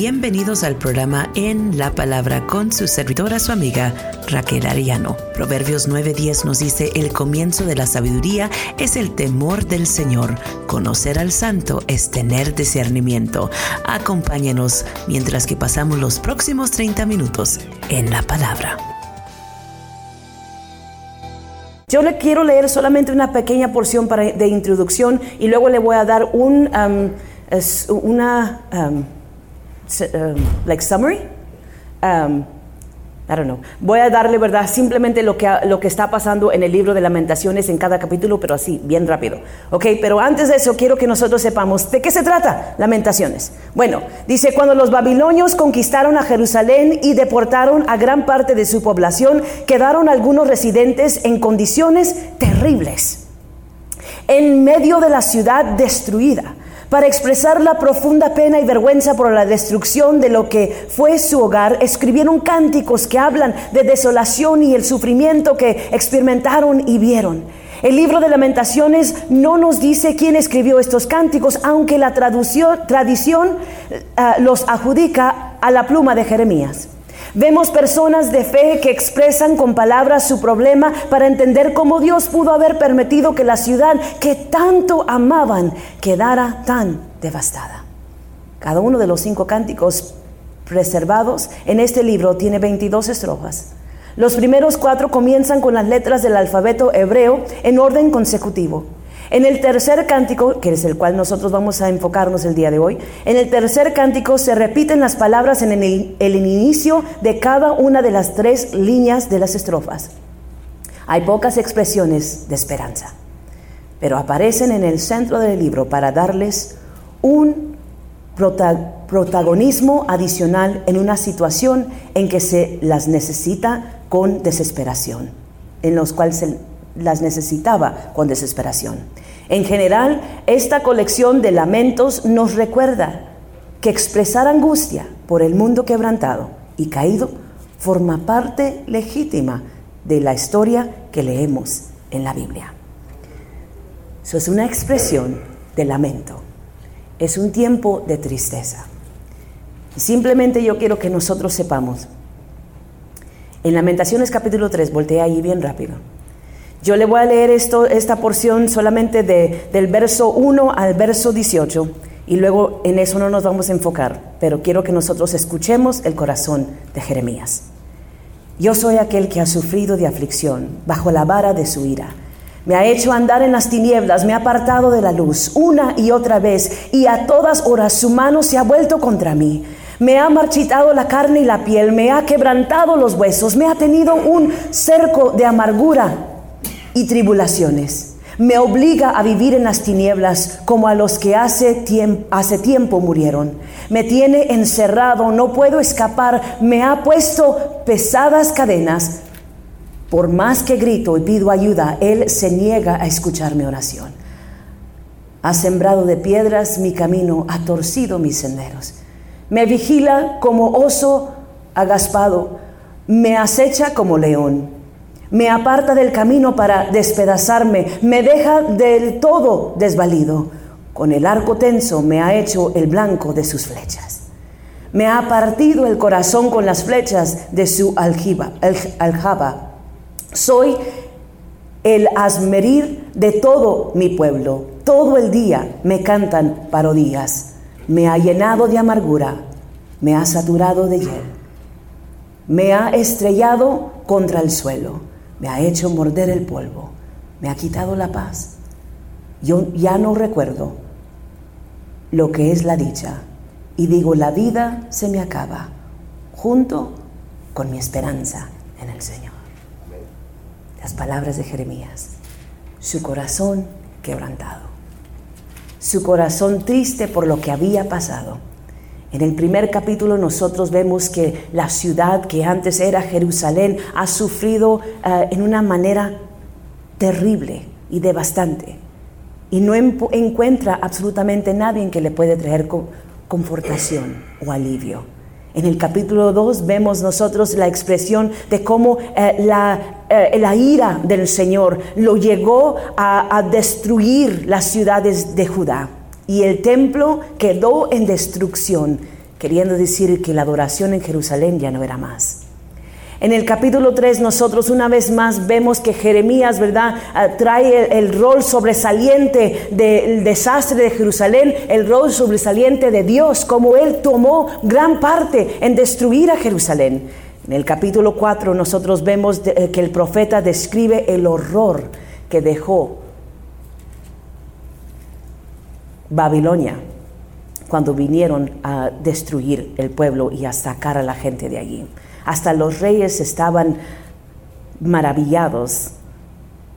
Bienvenidos al programa En la Palabra con su servidora, su amiga Raquel Ariano. Proverbios 9:10 nos dice, el comienzo de la sabiduría es el temor del Señor. Conocer al santo es tener discernimiento. Acompáñenos mientras que pasamos los próximos 30 minutos en la palabra. Yo le quiero leer solamente una pequeña porción de introducción y luego le voy a dar un, una... um, like summary. Um, I don't know. Voy a darle, ¿verdad? Simplemente lo que, lo que está pasando en el libro de lamentaciones en cada capítulo, pero así, bien rápido. ¿Ok? Pero antes de eso, quiero que nosotros sepamos de qué se trata lamentaciones. Bueno, dice, cuando los babilonios conquistaron a Jerusalén y deportaron a gran parte de su población, quedaron algunos residentes en condiciones terribles. En medio de la ciudad destruida para expresar la profunda pena y vergüenza por la destrucción de lo que fue su hogar, escribieron cánticos que hablan de desolación y el sufrimiento que experimentaron y vieron. El libro de lamentaciones no nos dice quién escribió estos cánticos, aunque la tradición eh, los adjudica a la pluma de Jeremías. Vemos personas de fe que expresan con palabras su problema para entender cómo Dios pudo haber permitido que la ciudad que tanto amaban quedara tan devastada. Cada uno de los cinco cánticos preservados en este libro tiene 22 estrofas. Los primeros cuatro comienzan con las letras del alfabeto hebreo en orden consecutivo. En el tercer cántico, que es el cual nosotros vamos a enfocarnos el día de hoy, en el tercer cántico se repiten las palabras en el, inicio de cada una de las tres líneas de las estrofas. Hay pocas expresiones de esperanza, pero aparecen en el centro del libro para darles un protagonismo adicional en una situación en que se las necesita con desesperación, en los cuales se las necesitaba con desesperación. En general, esta colección de lamentos nos recuerda que expresar angustia por el mundo quebrantado y caído forma parte legítima de la historia que leemos en la Biblia. Eso es una expresión de lamento. Es un tiempo de tristeza. Simplemente yo quiero que nosotros sepamos. En Lamentaciones capítulo 3, voltea ahí bien rápido. Yo le voy a leer esta porción solamente de, del verso 1 al verso 18 y luego en eso no nos vamos a enfocar, pero quiero que nosotros escuchemos el corazón de Jeremías. Yo soy aquel que ha sufrido de aflicción bajo la vara de su ira. Me ha hecho andar en las tinieblas, me ha apartado de la luz una y otra vez, y a todas horas su mano se ha vuelto contra mí. Me ha marchitado la carne y la piel, me ha quebrantado los huesos, me ha tenido un cerco de amargura y tribulaciones. Me obliga a vivir en las tinieblas como a los que hace tiempo, murieron. Me tiene encerrado, no puedo escapar. Me ha puesto pesadas cadenas. Por más que grito y pido ayuda, Él se niega a escuchar mi oración. Ha sembrado de piedras mi camino, ha torcido mis senderos. Me vigila como oso agaspado, me acecha como león me aparta del camino para despedazarme, me deja del todo desvalido. Con el arco tenso me ha hecho el blanco de sus flechas. Me ha partido el corazón con las flechas de su aljiba, aljaba. Soy el asmerir de todo mi pueblo. Todo el día me cantan parodías. Me ha llenado de amargura, me ha saturado de hiel. Me ha estrellado contra el suelo me ha hecho morder el polvo, me ha quitado la paz. Yo ya no recuerdo lo que es la dicha. Y digo, la vida se me acaba junto con mi esperanza en el Señor. Las palabras de Jeremías, su corazón quebrantado, su corazón triste por lo que había pasado en el primer capítulo nosotros vemos que la ciudad que antes era Jerusalén ha sufrido eh, en una manera terrible y devastante y no encuentra absolutamente nadie en que le puede traer confortación o alivio. En el capítulo 2 vemos nosotros la expresión de cómo eh, la, eh, la, ira del Señor lo llegó a destruir las ciudades de Judá y el templo quedó en destrucción queriendo decir que la adoración en Jerusalén ya no era más. En el capítulo 3 nosotros una vez más vemos que Jeremías, ¿verdad?, ah, trae el, rol sobresaliente del desastre de Jerusalén, el rol sobresaliente de Dios, como él tomó gran parte en destruir a Jerusalén. En el capítulo 4 nosotros vemos eh, que el profeta describe el horror que dejó Babilonia cuando vinieron a destruir el pueblo y a sacar a la gente de allí. Hasta los reyes estaban maravillados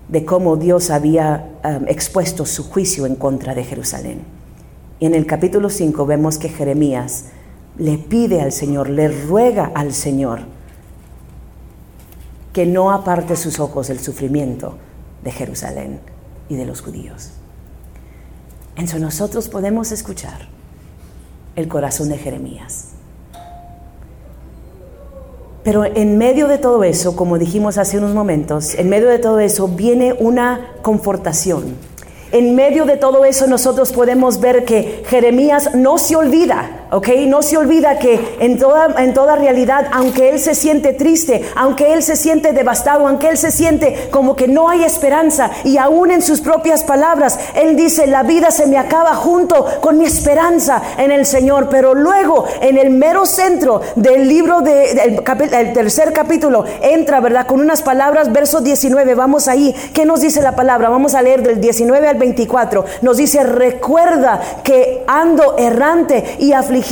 de cómo Dios había um, expuesto su juicio en contra de Jerusalén. Y en el capítulo 5 vemos que Jeremías le pide al Señor, le ruega al Señor que no aparte sus ojos del sufrimiento de Jerusalén y de los judíos. Entonces nosotros podemos escuchar el corazón de Jeremías. Pero en medio de todo eso, como dijimos hace unos momentos, en medio de todo eso viene una confortación. En medio de todo eso nosotros podemos ver que Jeremías no se olvida ¿ok? No se olvida que en toda, en toda realidad, aunque él se siente triste, aunque él se siente devastado, aunque él se siente como que no hay esperanza, y aún en sus propias palabras, él dice, la vida se me acaba junto con mi esperanza en el Señor. Pero luego, en el mero centro del libro del el tercer capítulo, entra, ¿verdad? Con unas palabras, verso 19, vamos ahí. ¿Qué nos dice la palabra? Vamos a leer del 19 al 24. Nos dice, recuerda que ando errante y afligido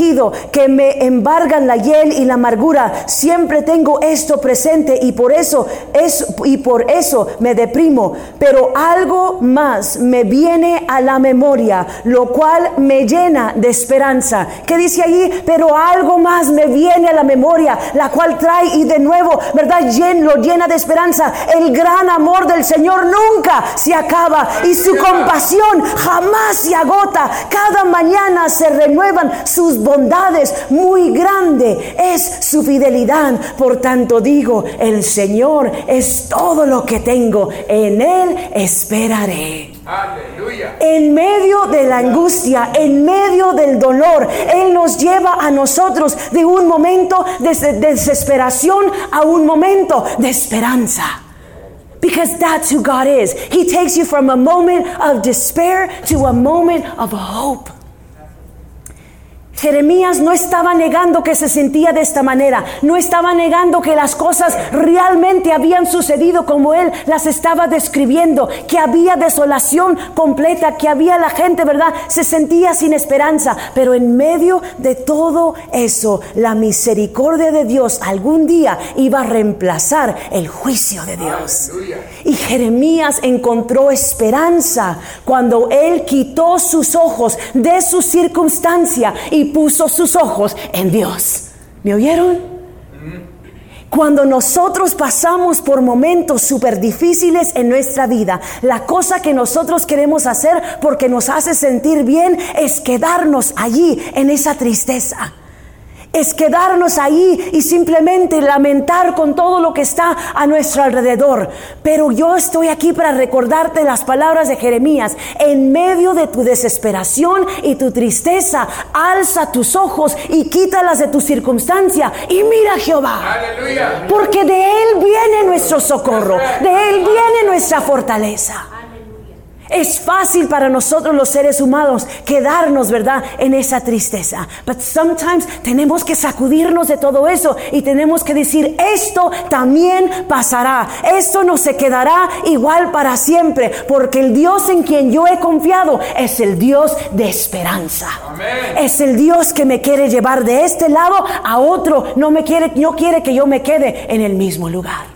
que me embargan la hiel y la amargura. Siempre tengo esto presente y por eso es y por eso me deprimo. Pero algo más me viene a la memoria, lo cual me llena de esperanza. ¿Qué dice allí? Pero algo más me viene a la memoria, la cual trae y de nuevo, ¿verdad? lo llena de esperanza. El gran amor del Señor nunca se acaba y su compasión jamás se agota. Cada mañana se renuevan sus bondades, muy grande es su fidelidad. Por tanto digo, el Señor es todo lo que tengo, en Él esperaré. Aleluya. En medio de la angustia, en medio del dolor, Él nos lleva a nosotros de un momento de desesperación a un momento de esperanza. Because that's who God is. He takes you from a moment of despair to a moment of hope. Jeremías no estaba negando que se sentía de esta manera, no estaba negando que las cosas realmente habían sucedido como él las estaba describiendo, que había desolación completa, que había la gente, ¿verdad? Se sentía sin esperanza, pero en medio de todo eso, la misericordia de Dios algún día iba a reemplazar el juicio de Dios. Y Jeremías encontró esperanza cuando él quitó sus ojos de su circunstancia y puso sus ojos en Dios. ¿Me oyeron? Cuando nosotros pasamos por momentos súper difíciles en nuestra vida, la cosa que nosotros queremos hacer porque nos hace sentir bien es quedarnos allí en esa tristeza es quedarnos ahí y simplemente lamentar con todo lo que está a nuestro alrededor. Pero yo estoy aquí para recordarte las palabras de Jeremías. En medio de tu desesperación y tu tristeza, alza tus ojos y quítalas de tu circunstancia y mira a Jehová. Porque de Él viene nuestro socorro, de Él viene nuestra fortaleza. Es fácil para nosotros los seres humanos quedarnos, ¿verdad?, en esa tristeza. But sometimes tenemos que sacudirnos de todo eso y tenemos que decir, esto también pasará. Esto no se quedará igual para siempre, porque el Dios en quien yo he confiado es el Dios de esperanza. Es el Dios que me quiere llevar de este lado a otro. No me quiere, no quiere que yo me quede en el mismo lugar.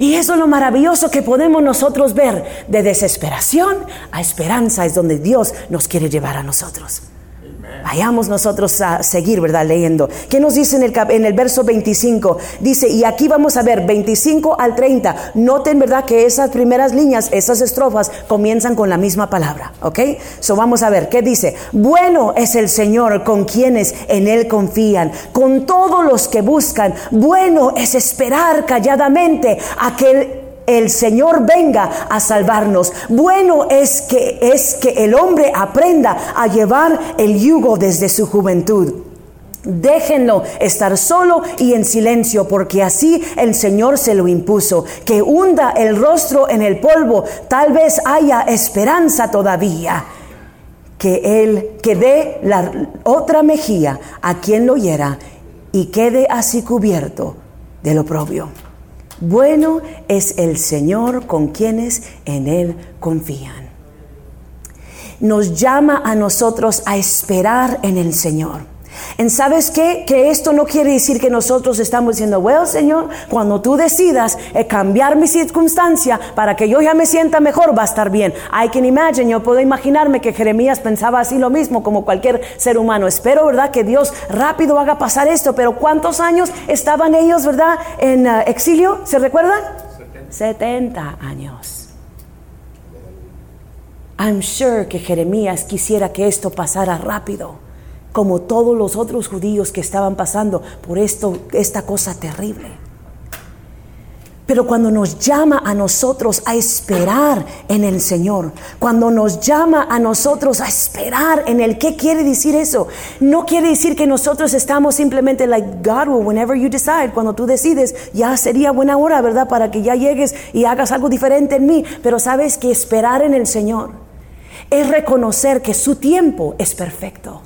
Y eso es lo maravilloso que podemos nosotros ver. De desesperación a esperanza es donde Dios nos quiere llevar a nosotros. Vayamos nosotros a seguir, ¿verdad? Leyendo. ¿Qué nos dice en el, en el verso 25? Dice, y aquí vamos a ver 25 al 30. Noten, ¿verdad? Que esas primeras líneas, esas estrofas, comienzan con la misma palabra, ¿ok? So vamos a ver, ¿qué dice? Bueno es el Señor con quienes en Él confían, con todos los que buscan. Bueno es esperar calladamente a que el Señor venga a salvarnos. Bueno es que es que el hombre aprenda a llevar el yugo desde su juventud. Déjenlo estar solo y en silencio, porque así el Señor se lo impuso. Que hunda el rostro en el polvo, tal vez haya esperanza todavía. Que Él, que dé la otra mejilla a quien lo hiera y quede así cubierto del oprobio. Bueno es el Señor con quienes en Él confían. Nos llama a nosotros a esperar en el Señor. ¿En sabes qué? Que esto no quiere decir que nosotros estamos diciendo, bueno, Señor, cuando tú decidas eh, cambiar mi circunstancia para que yo ya me sienta mejor, va a estar bien. I can imagine, yo puedo imaginarme que Jeremías pensaba así lo mismo como cualquier ser humano. Espero, ¿verdad? Que Dios rápido haga pasar esto, pero ¿cuántos años estaban ellos, ¿verdad? En uh, exilio, ¿se recuerdan? 70 años. I'm sure que Jeremías quisiera que esto pasara rápido como todos los otros judíos que estaban pasando por esto, esta cosa terrible. Pero cuando nos llama a nosotros a esperar en el Señor, cuando nos llama a nosotros a esperar en el ¿qué quiere decir eso? No quiere decir que nosotros estamos simplemente like God will whenever you decide, cuando tú decides, ya sería buena hora, ¿verdad? Para que ya llegues y hagas algo diferente en mí, pero sabes que esperar en el Señor es reconocer que su tiempo es perfecto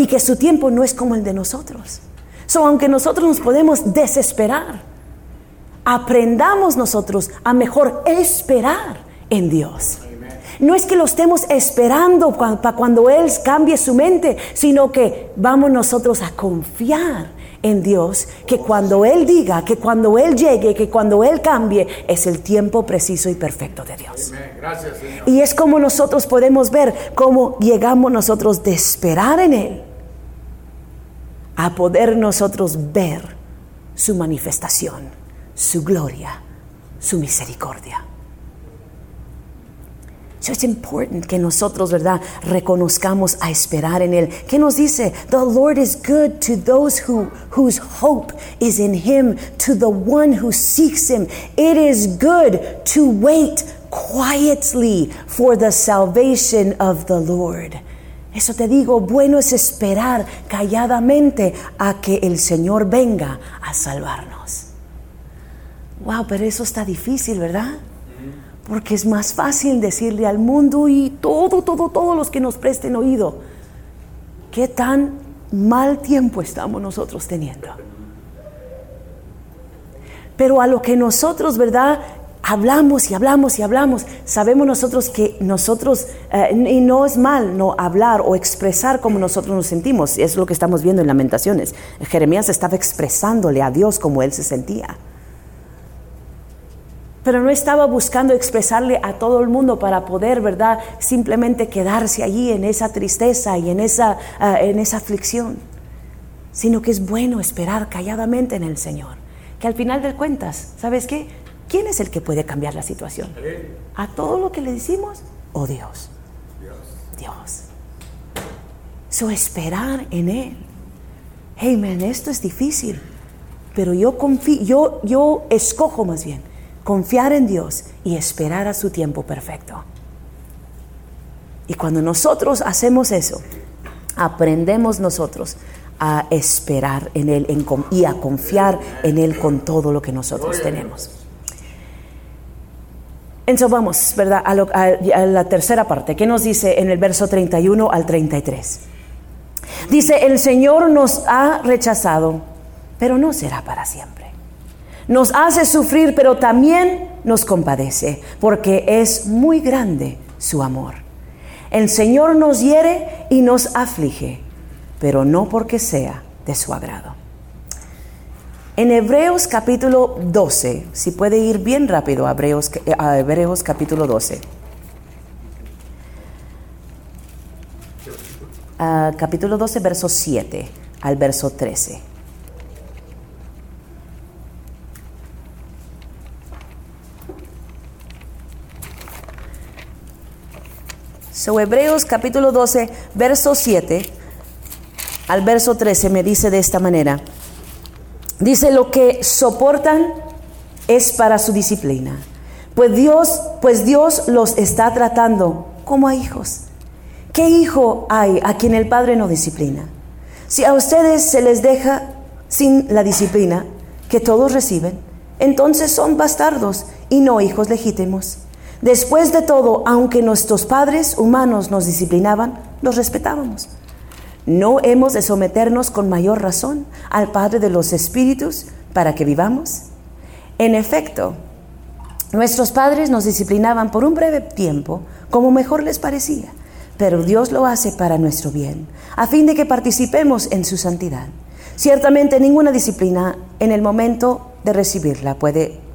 y que su tiempo no es como el de nosotros. So, aunque nosotros nos podemos desesperar, aprendamos nosotros a mejor esperar en Dios. No es que lo estemos esperando para cuando Él cambie su mente, sino que vamos nosotros a confiar en Dios, que cuando Él diga, que cuando Él llegue, que cuando Él cambie, es el tiempo preciso y perfecto de Dios. Y es como nosotros podemos ver cómo llegamos nosotros de esperar en Él a poder nosotros ver su manifestación, su gloria, su misericordia. So es important que nosotros, ¿verdad?, reconozcamos a esperar en Él. ¿Qué nos dice? The Lord is good to those who, whose hope is in Him, to the one who seeks Him. It is good to wait quietly for the salvation of the Lord. Eso te digo, bueno es esperar calladamente a que el Señor venga a salvarnos. Wow, pero eso está difícil, ¿verdad? Porque es más fácil decirle al mundo y todo, todo, todos los que nos presten oído, qué tan mal tiempo estamos nosotros teniendo. Pero a lo que nosotros, ¿verdad? Hablamos y hablamos y hablamos, sabemos nosotros que nosotros, eh, y no es mal no hablar o expresar como nosotros nos sentimos, es lo que estamos viendo en Lamentaciones. Jeremías estaba expresándole a Dios como él se sentía pero no estaba buscando expresarle a todo el mundo para poder, ¿verdad? Simplemente quedarse allí en esa tristeza y en esa, ah, en esa aflicción, sino que es bueno esperar calladamente en el Señor, que al final de cuentas, ¿sabes qué? ¿Quién es el que puede cambiar la situación? ¿A todo lo que le decimos o Dios? Dios. So esperar en Él. Hey, man, esto es difícil, pero yo confío, yo, yo escojo más bien confiar en Dios y esperar a su tiempo perfecto. Y cuando nosotros hacemos eso, aprendemos nosotros a esperar en Él y a confiar en Él con todo lo que nosotros tenemos. Entonces vamos, ¿verdad? A, a, la tercera parte, ¿qué nos dice en el verso 31 al 33? Dice, el Señor nos ha rechazado, pero no será para siempre nos hace sufrir, pero también nos compadece, porque es muy grande su amor. El Señor nos hiere y nos aflige, pero no porque sea de su agrado. En Hebreos capítulo 12, si puede ir bien rápido a Hebreos, a Hebreos capítulo 12. capítulo 12, verso 7 al verso 13. So, Hebreos capítulo 12, verso 7 al verso 13 me dice de esta manera. Dice, lo que soportan es para su disciplina. Pues Dios, pues Dios los está tratando como a hijos. ¿Qué hijo hay a quien el padre no disciplina? Si a ustedes se les deja sin la disciplina que todos reciben, entonces son bastardos y no hijos legítimos. Después de todo, aunque nuestros padres humanos nos disciplinaban, los respetábamos. ¿No hemos de someternos con mayor razón al Padre de los Espíritus para que vivamos? En efecto, nuestros padres nos disciplinaban por un breve tiempo como mejor les parecía, pero Dios lo hace para nuestro bien, a fin de que participemos en su santidad. Ciertamente ninguna disciplina en el momento de recibirla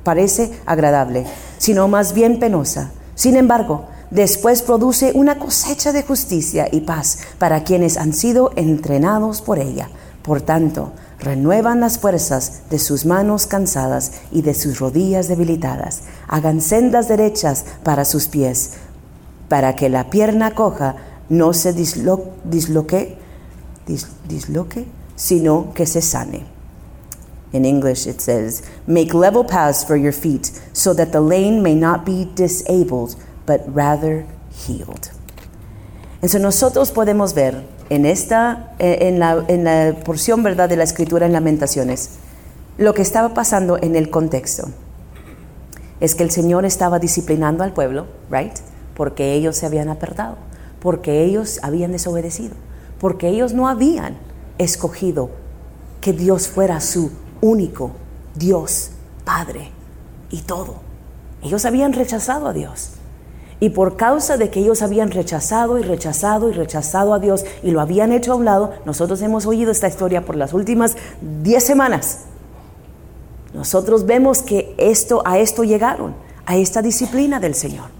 parece agradable, sino más bien penosa. Sin embargo, después produce una cosecha de justicia y paz para quienes han sido entrenados por ella. Por tanto, renuevan las fuerzas de sus manos cansadas y de sus rodillas debilitadas. Hagan sendas derechas para sus pies, para que la pierna coja no se disloque, disloque, sino que se sane. In English, it says, Make level paths for your feet, so that the lane may not be disabled, but rather healed. Entonces nosotros podemos ver en esta, eh, en la, en la porción verdad de la escritura en Lamentaciones, lo que estaba pasando en el contexto. Es que el Señor estaba disciplinando al pueblo, right? Porque ellos se habían apartado, porque ellos habían desobedecido, porque ellos no habían escogido que Dios fuera su único, Dios, Padre y todo. Ellos habían rechazado a Dios. Y por causa de que ellos habían rechazado y rechazado y rechazado a Dios y lo habían hecho a un lado, nosotros hemos oído esta historia por las últimas 10 semanas. Nosotros vemos que esto a esto llegaron, a esta disciplina del Señor.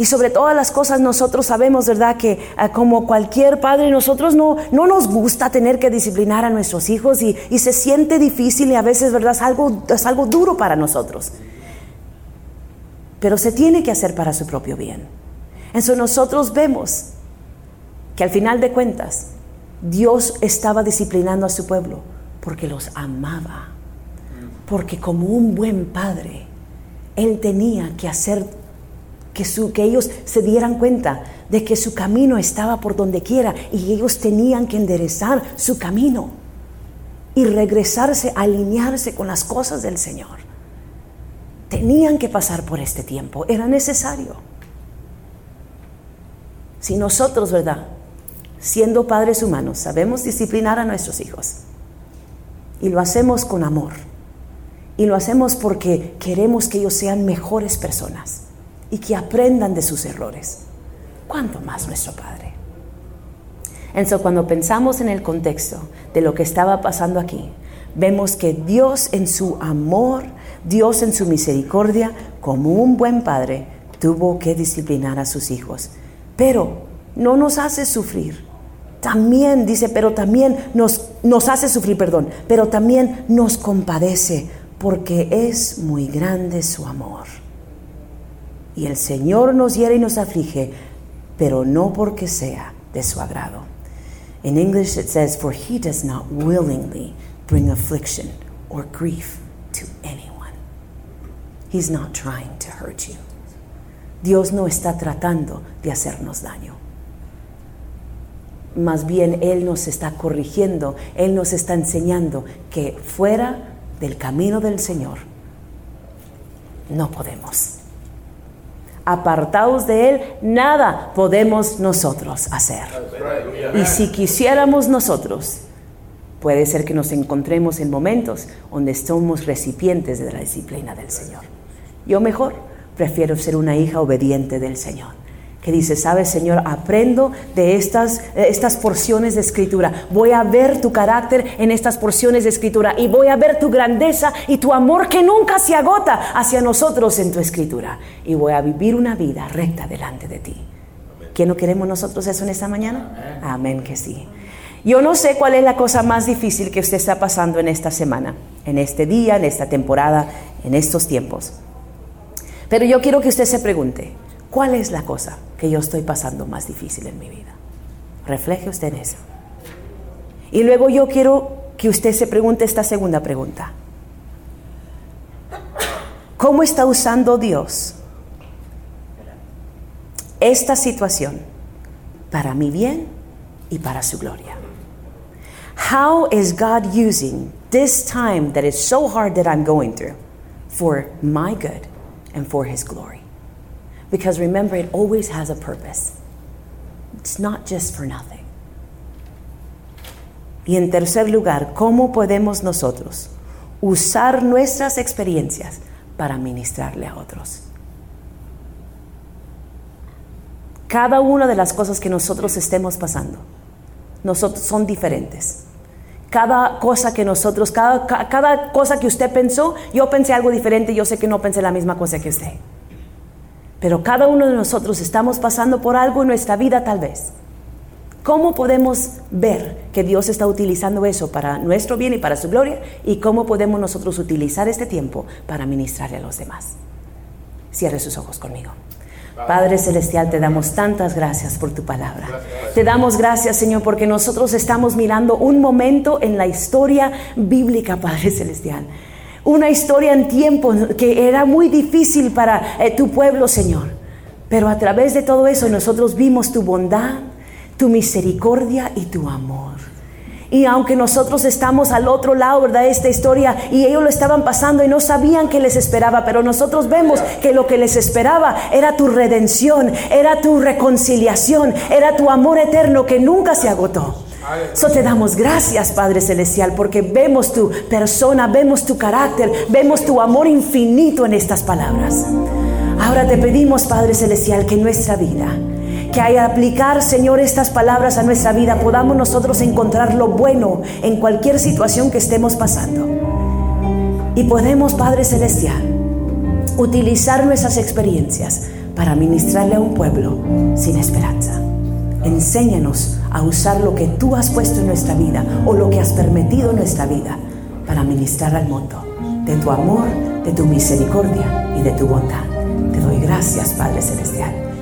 Y sobre todas las cosas nosotros sabemos, ¿verdad? Que ah, como cualquier padre, nosotros no, no nos gusta tener que disciplinar a nuestros hijos y, se siente difícil y a veces, ¿verdad? Es algo, es algo duro para nosotros. Pero se tiene que hacer para su propio bien. Eso nosotros vemos que al final de cuentas Dios estaba disciplinando a su pueblo porque los amaba. Porque como un buen padre, Él tenía que hacer que, su, que ellos se dieran cuenta de que su camino estaba por donde quiera y ellos tenían que enderezar su camino y regresarse, alinearse con las cosas del Señor. Tenían que pasar por este tiempo, era necesario. Si nosotros, ¿verdad? Siendo padres humanos, sabemos disciplinar a nuestros hijos y lo hacemos con amor y lo hacemos porque queremos que ellos sean mejores personas y que aprendan de sus errores. ¿Cuánto más nuestro Padre? Entonces, cuando pensamos en el contexto de lo que estaba pasando aquí, vemos que Dios en su amor, Dios en su misericordia, como un buen padre, tuvo que disciplinar a sus hijos. Pero no nos hace sufrir. También dice, pero también nos, nos hace sufrir, perdón, pero también nos compadece porque es muy grande su amor. Y el Señor nos hiere y nos aflige, pero no porque sea de su agrado. In English it says, For he does not willingly bring affliction or grief. He's not trying to hurt you. Dios no está tratando de hacernos daño. Más bien Él nos está corrigiendo, Él nos está enseñando que fuera del camino del Señor no podemos apartados de Él, nada podemos nosotros hacer. Y si quisiéramos nosotros, puede ser que nos encontremos en momentos donde somos recipientes de la disciplina del Señor. Yo mejor prefiero ser una hija obediente del Señor que dice, sabes Señor, aprendo de estas, estas porciones de escritura. Voy a ver tu carácter en estas porciones de escritura y voy a ver tu grandeza y tu amor que nunca se agota hacia nosotros en tu escritura. Y voy a vivir una vida recta delante de ti. ¿Quién no queremos nosotros eso en esta mañana? Amén que sí. Yo no sé cuál es la cosa más difícil que usted está pasando en esta semana, en este día, en esta temporada, en estos tiempos. Pero yo quiero que usted se pregunte, ¿Cuál es la cosa que yo estoy pasando más difícil en mi vida? Refleje usted en eso. Y luego yo quiero que usted se pregunte esta segunda pregunta. ¿Cómo está usando Dios esta situación para mi bien y para su gloria? how is God using this time that is so hard that I'm going through for my good and for His glory? Because remember, it always has a purpose. It's not just for nothing. Y en tercer lugar, ¿cómo podemos nosotros usar nuestras experiencias para ministrarle a otros? Cada una de las cosas que nosotros estemos pasando, nosotros son diferentes. Cada cosa que nosotros, cada, cada cosa que usted pensó, yo pensé algo diferente, yo sé que no pensé la misma cosa que usted. Pero cada uno de nosotros estamos pasando por algo en nuestra vida tal vez. ¿Cómo podemos ver que Dios está utilizando eso para nuestro bien y para su gloria? ¿Y cómo podemos nosotros utilizar este tiempo para ministrarle a los demás? Cierre sus ojos conmigo. Padre Celestial, te damos tantas gracias por tu palabra. Te damos gracias, Señor, porque nosotros estamos mirando un momento en la historia bíblica, Padre Celestial. Una historia en tiempo que era muy difícil para eh, tu pueblo, Señor. Pero a través de todo eso nosotros vimos tu bondad, tu misericordia y tu amor. Y aunque nosotros estamos al otro lado, ¿verdad? Esta historia, y ellos lo estaban pasando y no sabían qué les esperaba, pero nosotros vemos que lo que les esperaba era tu redención, era tu reconciliación, era tu amor eterno que nunca se agotó. So te damos gracias, Padre Celestial, porque vemos tu persona, vemos tu carácter, vemos tu amor infinito en estas palabras. Ahora te pedimos, Padre Celestial, que nuestra vida que al aplicar, Señor, estas palabras a nuestra vida podamos nosotros encontrar lo bueno en cualquier situación que estemos pasando. Y podemos, Padre Celestial, utilizar nuestras experiencias para ministrarle a un pueblo sin esperanza. Enséñanos a usar lo que tú has puesto en nuestra vida o lo que has permitido en nuestra vida para ministrar al mundo de tu amor, de tu misericordia y de tu bondad. Te doy gracias, Padre Celestial